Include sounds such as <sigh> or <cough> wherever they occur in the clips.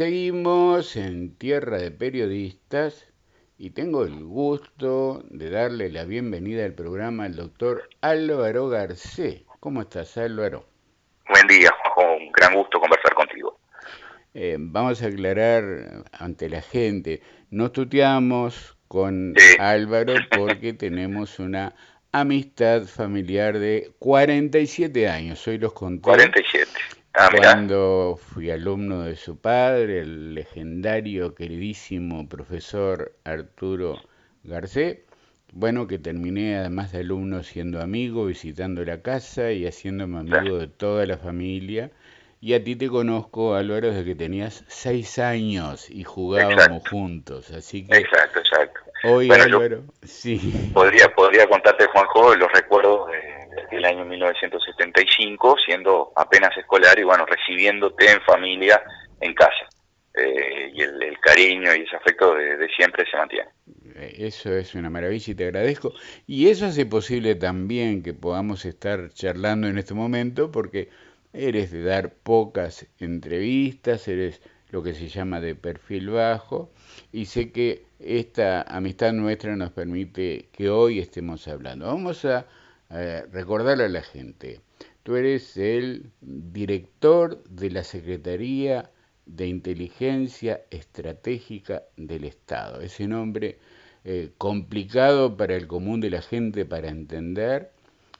Seguimos en Tierra de Periodistas y tengo el gusto de darle la bienvenida al programa al doctor Álvaro Garcés. ¿Cómo estás, Álvaro? Buen día. Un gran gusto conversar contigo. Eh, vamos a aclarar ante la gente, no tuteamos con Álvaro porque <laughs> tenemos una amistad familiar de 47 años, hoy los conté. 47. Ah, cuando fui alumno de su padre, el legendario, queridísimo profesor Arturo Garcés, bueno, que terminé además de alumno siendo amigo, visitando la casa y haciéndome amigo de toda la familia. Y a ti te conozco, Álvaro, desde que tenías seis años y jugábamos juntos. Así que exacto, exacto. Hoy, Álvaro, sí. Podría, podría contarte, Juanjo, los recuerdos del año 1975, siendo apenas escolar y bueno, recibiéndote en familia en casa. Eh, y el, cariño y ese afecto de, siempre se mantiene. Eh, eso es una maravilla y te agradezco. Y eso hace posible también que podamos estar charlando en este momento porque eres de dar pocas entrevistas, eres lo que se llama de perfil bajo y sé que esta amistad nuestra nos permite que hoy estemos hablando. Vamos a recordarle a la gente, tú eres el director de la Secretaría de Inteligencia Estratégica del Estado. Ese nombre eh, complicado para el común de la gente para entender.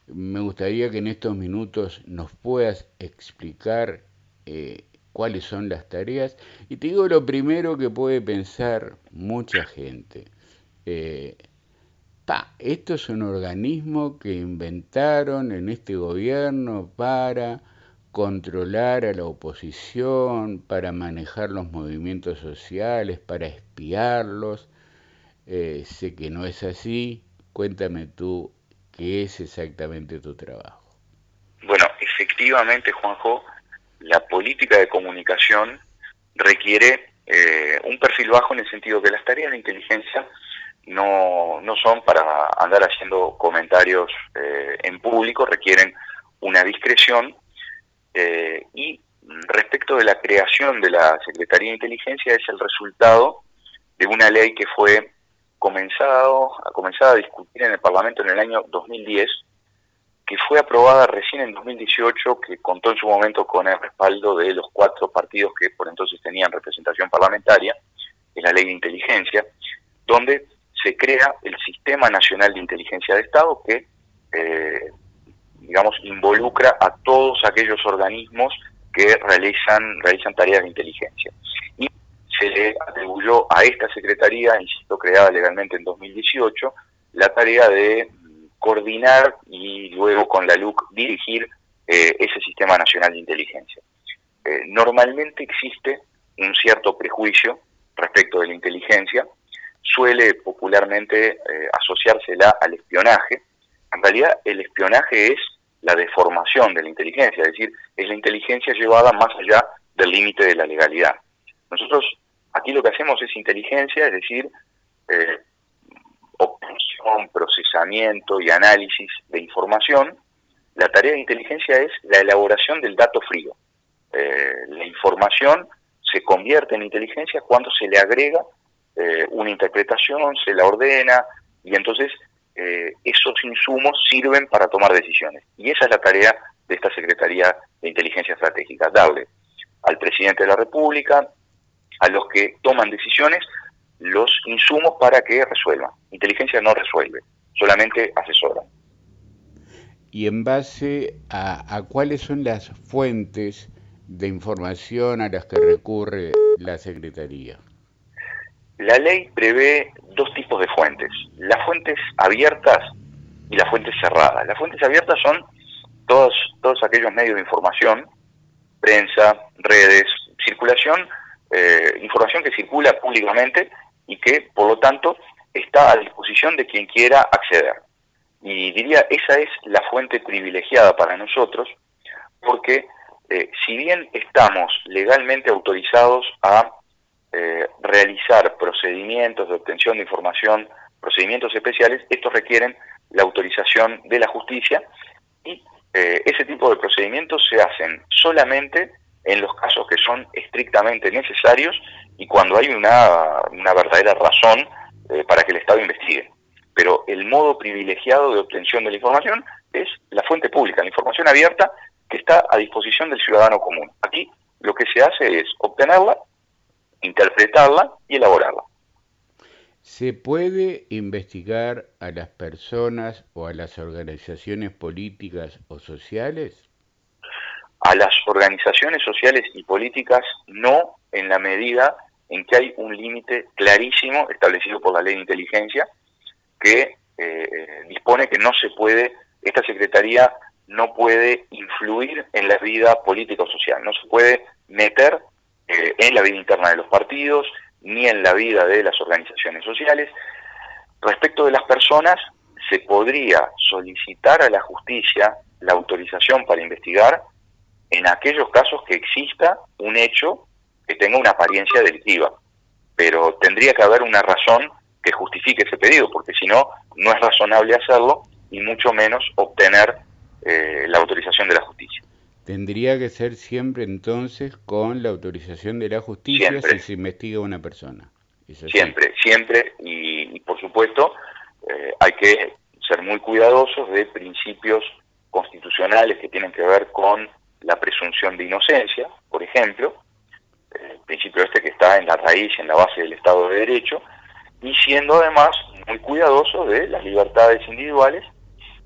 Me gustaría que en estos minutos nos puedas explicar eh, cuáles son las tareas. Y te digo lo primero que puede pensar mucha gente. Eh, esto es un organismo que inventaron en este gobierno para controlar a la oposición, para manejar los movimientos sociales, para espiarlos. Eh, sé que no es así. Cuéntame tú qué es exactamente tu trabajo. Bueno, efectivamente, Juanjo, la política de comunicación requiere eh, un perfil bajo en el sentido que las tareas de inteligencia no, no son para andar haciendo comentarios eh, en público, requieren una discreción eh, y respecto de la creación de la Secretaría de Inteligencia es el resultado de una ley que fue comenzado, comenzada a discutir en el Parlamento en el año 2010 que fue aprobada recién en 2018, que contó en su momento con el respaldo de los cuatro partidos que por entonces tenían representación parlamentaria, es la ley de inteligencia, donde se crea el Sistema Nacional de Inteligencia de Estado que, eh, digamos, involucra a todos aquellos organismos que realizan, realizan tareas de inteligencia. Y se le atribuyó a esta Secretaría, insisto, creada legalmente en 2018, la tarea de coordinar y luego con la LUC dirigir eh, ese Sistema Nacional de Inteligencia. Eh, normalmente existe un cierto prejuicio respecto de la inteligencia, suele popularmente eh, asociársela al espionaje. En realidad el espionaje es la deformación de la inteligencia, es decir, es la inteligencia llevada más allá del límite de la legalidad. Nosotros aquí lo que hacemos es inteligencia, es decir, eh, obtención, procesamiento y análisis de información, la tarea de inteligencia es la elaboración del dato frío. Eh, la información se convierte en inteligencia cuando se le agrega eh, una interpretación, se la ordena y entonces eh, esos insumos sirven para tomar decisiones. Y esa es la tarea de esta Secretaría de Inteligencia Estratégica, darle al presidente de la República, a los que toman decisiones, los insumos para que resuelvan. Inteligencia no resuelve, solamente asesora. ¿Y en base a, a cuáles son las fuentes de información a las que recurre la Secretaría? La ley prevé dos tipos de fuentes, las fuentes abiertas y las fuentes cerradas. Las fuentes abiertas son todos, aquellos medios de información, prensa, redes, circulación, eh, información que circula públicamente y que, por lo tanto, está a disposición de quien quiera acceder. Y diría, esa es la fuente privilegiada para nosotros, porque eh, si bien estamos legalmente autorizados a realizar procedimientos de obtención de información, procedimientos especiales, estos requieren la autorización de la justicia y eh, ese tipo de procedimientos se hacen solamente en los casos que son estrictamente necesarios y cuando hay una, verdadera razón eh, para que el Estado investigue. Pero el modo privilegiado de obtención de la información es la fuente pública, la información abierta que está a disposición del ciudadano común. Aquí lo que se hace es obtenerla, interpretarla y elaborarla. ¿Se puede investigar a las personas o a las organizaciones políticas o sociales? A las organizaciones sociales y políticas no en la medida en que hay un límite clarísimo establecido por la ley de inteligencia que eh, dispone que no se puede, esta Secretaría no puede influir en la vida política o social, no se puede meter eh, en la vida interna de los partidos, ni en la vida de las organizaciones sociales. Respecto de las personas, se podría solicitar a la justicia la autorización para investigar en aquellos casos que exista un hecho que tenga una apariencia delictiva, pero tendría que haber una razón que justifique ese pedido, porque si no, no es razonable hacerlo y mucho menos obtener eh, la autorización de la justicia. Tendría que ser siempre entonces con la autorización de la justicia si se investiga una persona. Siempre, siempre, y, por supuesto eh, hay que ser muy cuidadosos de principios constitucionales que tienen que ver con la presunción de inocencia, por ejemplo, el principio este que está en la raíz, en la base del Estado de Derecho, y siendo además muy cuidadosos de las libertades individuales,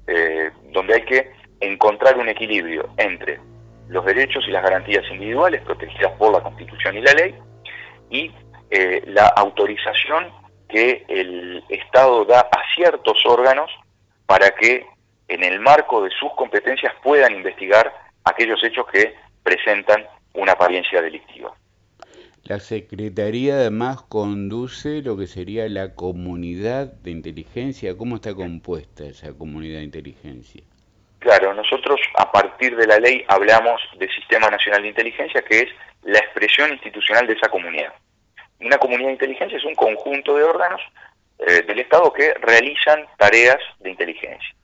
eh, donde hay que encontrar un equilibrio entre los derechos y las garantías individuales protegidas por la Constitución y la ley y eh, la autorización que el Estado da a ciertos órganos para que en el marco de sus competencias puedan investigar aquellos hechos que presentan una apariencia delictiva. La Secretaría además conduce lo que sería la comunidad de inteligencia. ¿Cómo está compuesta esa comunidad de inteligencia? Claro, nosotros a partir de la ley hablamos de Sistema Nacional de Inteligencia, que es la expresión institucional de esa comunidad. Una comunidad de inteligencia es un conjunto de órganos eh, del Estado que realizan tareas de inteligencia.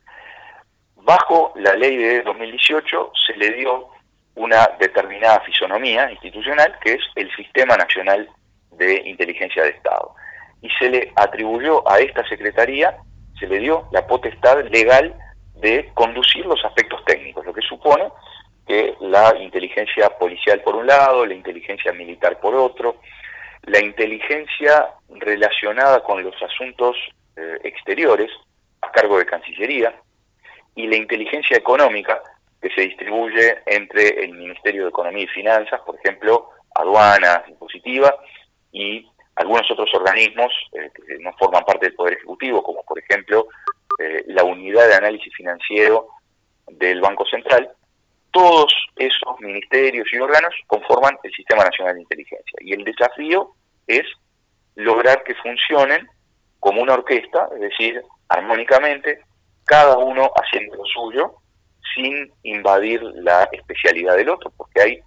Bajo la ley de 2018 se le dio una determinada fisonomía institucional que es el Sistema Nacional de Inteligencia de Estado. Y se le atribuyó a esta Secretaría, se le dio la potestad legal de conducir los aspectos técnicos, lo que supone que la inteligencia policial por un lado, la inteligencia militar por otro, la inteligencia relacionada con los asuntos eh, exteriores a cargo de Cancillería y la inteligencia económica que se distribuye entre el Ministerio de Economía y Finanzas, por ejemplo, aduanas, impositiva, y algunos otros organismos eh, que no forman parte del Poder Ejecutivo, como por ejemplo eh, la unidad de análisis financiero del Banco Central, todos esos ministerios y órganos conforman el Sistema Nacional de Inteligencia. Y el desafío es lograr que funcionen como una orquesta, es decir, armónicamente, cada uno haciendo lo suyo, sin invadir la especialidad del otro, porque hay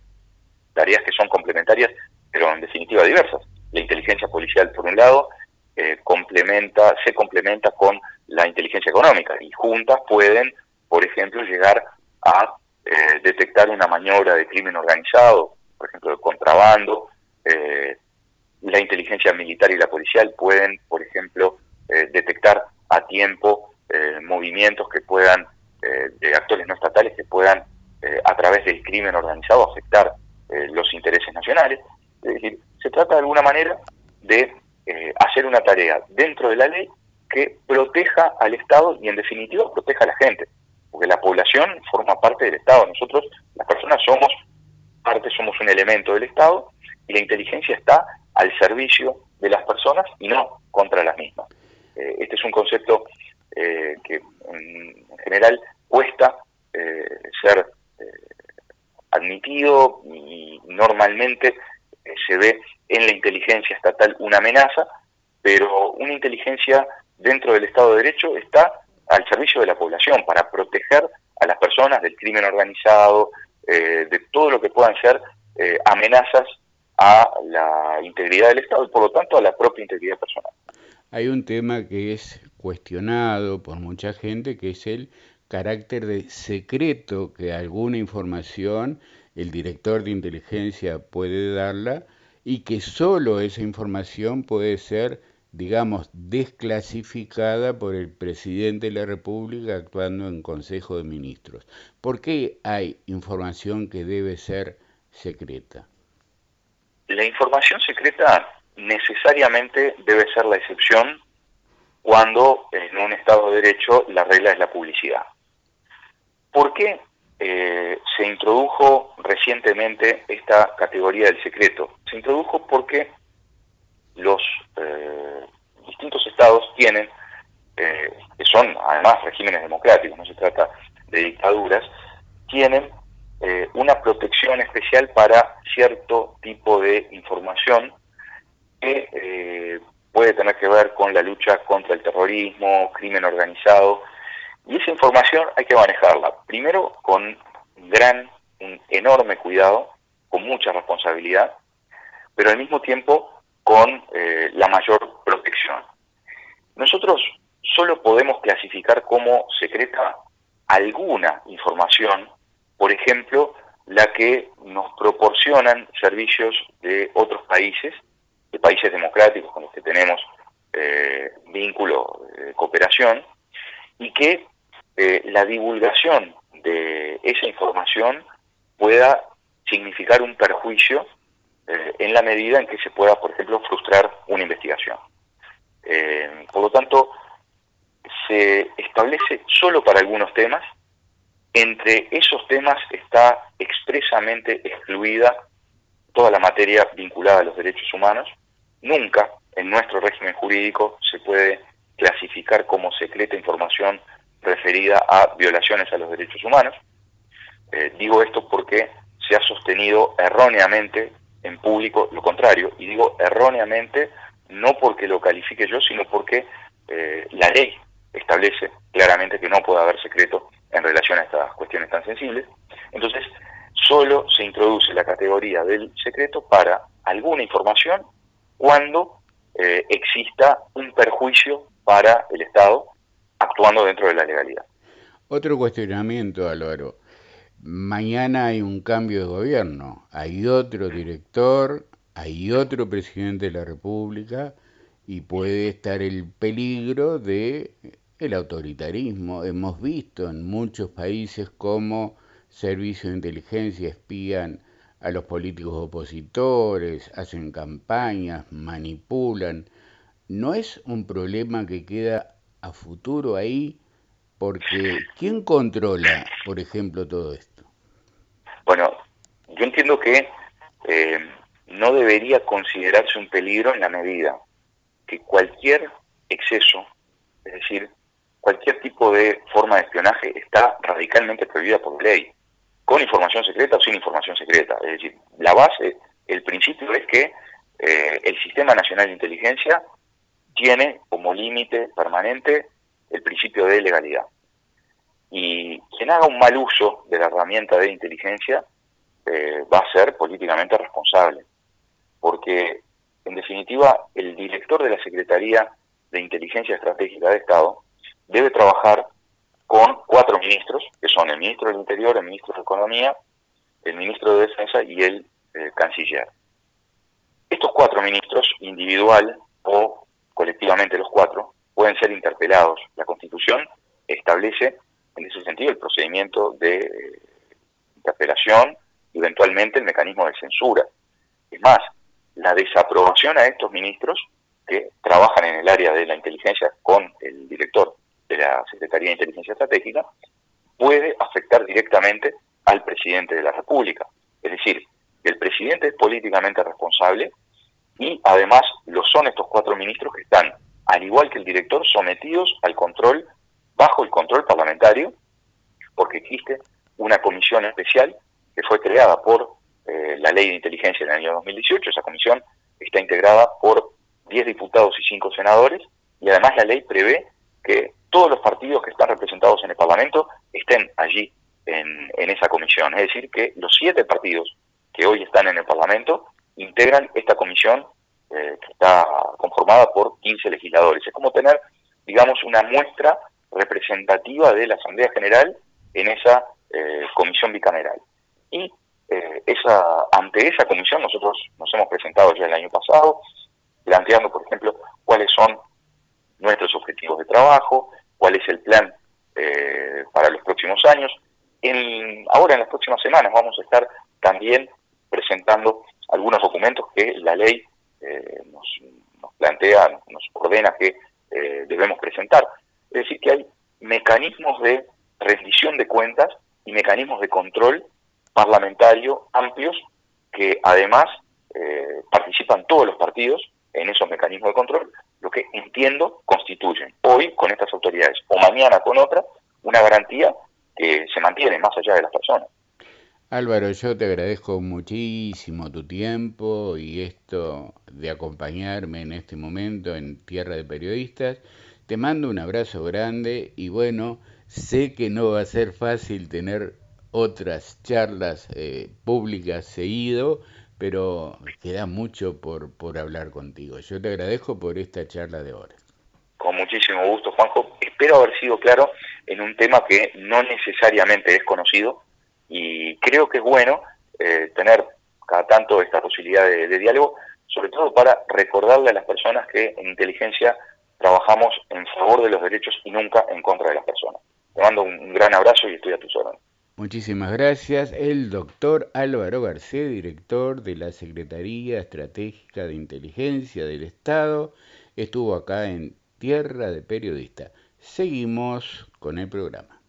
tareas que son complementarias, pero en definitiva diversas. La inteligencia policial, por un lado, eh, complementa, se complementa con la inteligencia económica y juntas pueden, por ejemplo, llegar a eh, detectar una maniobra de crimen organizado, por ejemplo, de contrabando. Eh, la inteligencia militar y la policial pueden, por ejemplo, detectar a tiempo movimientos que puedan, de actores no estatales que puedan, a través del crimen organizado, afectar los intereses nacionales. Es decir, se trata de alguna manera de eh, hacer una tarea dentro de la ley que proteja al Estado y en definitiva proteja a la gente, porque la población forma parte del Estado, nosotros las personas somos parte, somos un elemento del Estado y la inteligencia está al servicio de las personas y no contra las mismas. Eh, este es un concepto eh, que en general cuesta ser admitido y normalmente se ve la inteligencia estatal una amenaza, pero una inteligencia dentro del Estado de Derecho está al servicio de la población para proteger a las personas del crimen organizado, eh, de todo lo que puedan ser eh, amenazas a la integridad del Estado y por lo tanto a la propia integridad personal. Hay un tema que es cuestionado por mucha gente, que es el carácter de secreto que alguna información el director de inteligencia puede darla y que solo esa información puede ser, digamos, desclasificada por el presidente de la República actuando en Consejo de Ministros. ¿Por qué hay información que debe ser secreta? La información secreta necesariamente debe ser la excepción cuando en un Estado de Derecho la regla es la publicidad. ¿Por qué eh, se introdujo recientemente esta categoría del secreto? Se introdujo porque los eh, distintos estados tienen, eh, que son además regímenes democráticos, no se trata de dictaduras, tienen una protección especial para cierto tipo de información que puede tener que ver con la lucha contra el terrorismo, crimen organizado, y esa información hay que manejarla, primero con gran, un enorme cuidado, con mucha responsabilidad, pero al mismo tiempo con eh, la mayor protección. Nosotros solo podemos clasificar como secreta alguna información, por ejemplo, la que nos proporcionan servicios de otros países, de países democráticos con los que tenemos eh, vínculo de cooperación, y que eh, la divulgación de esa información pueda significar un perjuicio eh, en la medida en que se pueda, por ejemplo, frustrar una investigación. Eh, por lo tanto, se establece solo para algunos temas, entre esos temas está expresamente excluida toda la materia vinculada a los derechos humanos. Nunca en nuestro régimen jurídico se puede clasificar como secreta información referida a violaciones a los derechos humanos. Eh, digo esto porque se ha sostenido erróneamente en público lo contrario, y digo erróneamente no porque lo califique yo, sino porque eh, la ley establece claramente que no puede haber secreto en relación a estas cuestiones tan sensibles. Entonces, solo se introduce la categoría del secreto para alguna información cuando eh, exista un perjuicio para el Estado actuando dentro de la legalidad. Otro cuestionamiento, Álvaro. Mañana hay un cambio de gobierno, hay otro director, hay otro presidente de la República y puede estar el peligro de el autoritarismo. Hemos visto en muchos países cómo servicios de inteligencia espían a los políticos opositores, hacen campañas, manipulan. ¿No es un problema que queda a futuro ahí? Porque ¿quién controla, por ejemplo, todo esto? Bueno, yo entiendo que eh, no debería considerarse un peligro en la medida que cualquier exceso, es decir, cualquier tipo de forma de espionaje está radicalmente prohibida por ley, con información secreta o sin información secreta. Es decir, la base, el principio es que eh, el Sistema Nacional de Inteligencia tiene como límite permanente el principio de legalidad. Y quien haga un mal uso de la herramienta de inteligencia eh, va a ser políticamente responsable, porque en definitiva el director de la Secretaría de Inteligencia Estratégica de Estado debe trabajar con cuatro ministros, que son el ministro del Interior, el ministro de Economía, el ministro de Defensa y el eh, canciller. Estos cuatro ministros, individual o colectivamente los cuatro, pueden ser interpelados. La Constitución establece en ese sentido el procedimiento de interpelación y eventualmente el mecanismo de censura. Es más, la desaprobación a estos ministros que trabajan en el área de la inteligencia con el director de la Secretaría de Inteligencia Estratégica puede afectar directamente al presidente de la República. Es decir, el presidente es políticamente responsable y además lo son estos cuatro ministros que están, al igual que el director, sometidos al control, bajo el control parlamentario, porque existe una comisión especial que fue creada por eh, la ley de inteligencia en el año 2018. Esa comisión está integrada por 10 diputados y 5 senadores y además la ley prevé que todos los partidos que están representados en el Parlamento estén allí en, en esa comisión. Es decir, que los siete partidos que hoy están en el Parlamento integran esta comisión eh, que está conformada por 15 legisladores. Es como tener, digamos, una muestra representativa de la Asamblea General en esa eh, comisión bicameral. Y eh, esa, ante esa comisión nosotros nos hemos presentado ya el año pasado, planteando, por ejemplo, cuáles son nuestros objetivos de trabajo, cuál es el plan eh, para los próximos años. En, ahora en las próximas semanas vamos a estar también presentando algunos documentos que la ley eh, nos, plantea, nos ordena que eh, debemos presentar. Es decir, que hay mecanismos de rendición de cuentas y mecanismos de control parlamentario amplios que además participan todos los partidos en esos mecanismos de control, lo que entiendo constituyen hoy con estas autoridades o mañana con otras una garantía que se mantiene más allá de las personas. Álvaro, yo te agradezco muchísimo tu tiempo y esto de acompañarme en este momento en Tierra de Periodistas. Te mando un abrazo grande y bueno, sé que no va a ser fácil tener otras charlas eh, públicas seguido, pero queda mucho por, por hablar contigo. Yo te agradezco por esta charla de horas. Con muchísimo gusto, Juanjo. Espero haber sido claro en un tema que no necesariamente es conocido y creo que es bueno eh, tener cada tanto esta posibilidad de, de diálogo, sobre todo para recordarle a las personas que en inteligencia trabajamos en favor de los derechos y nunca en contra de las personas. Te mando un gran abrazo y estoy a tus órdenes. Muchísimas gracias. El doctor Álvaro García, director de la Secretaría Estratégica de Inteligencia del Estado, estuvo acá en Tierra de Periodista. Seguimos con el programa.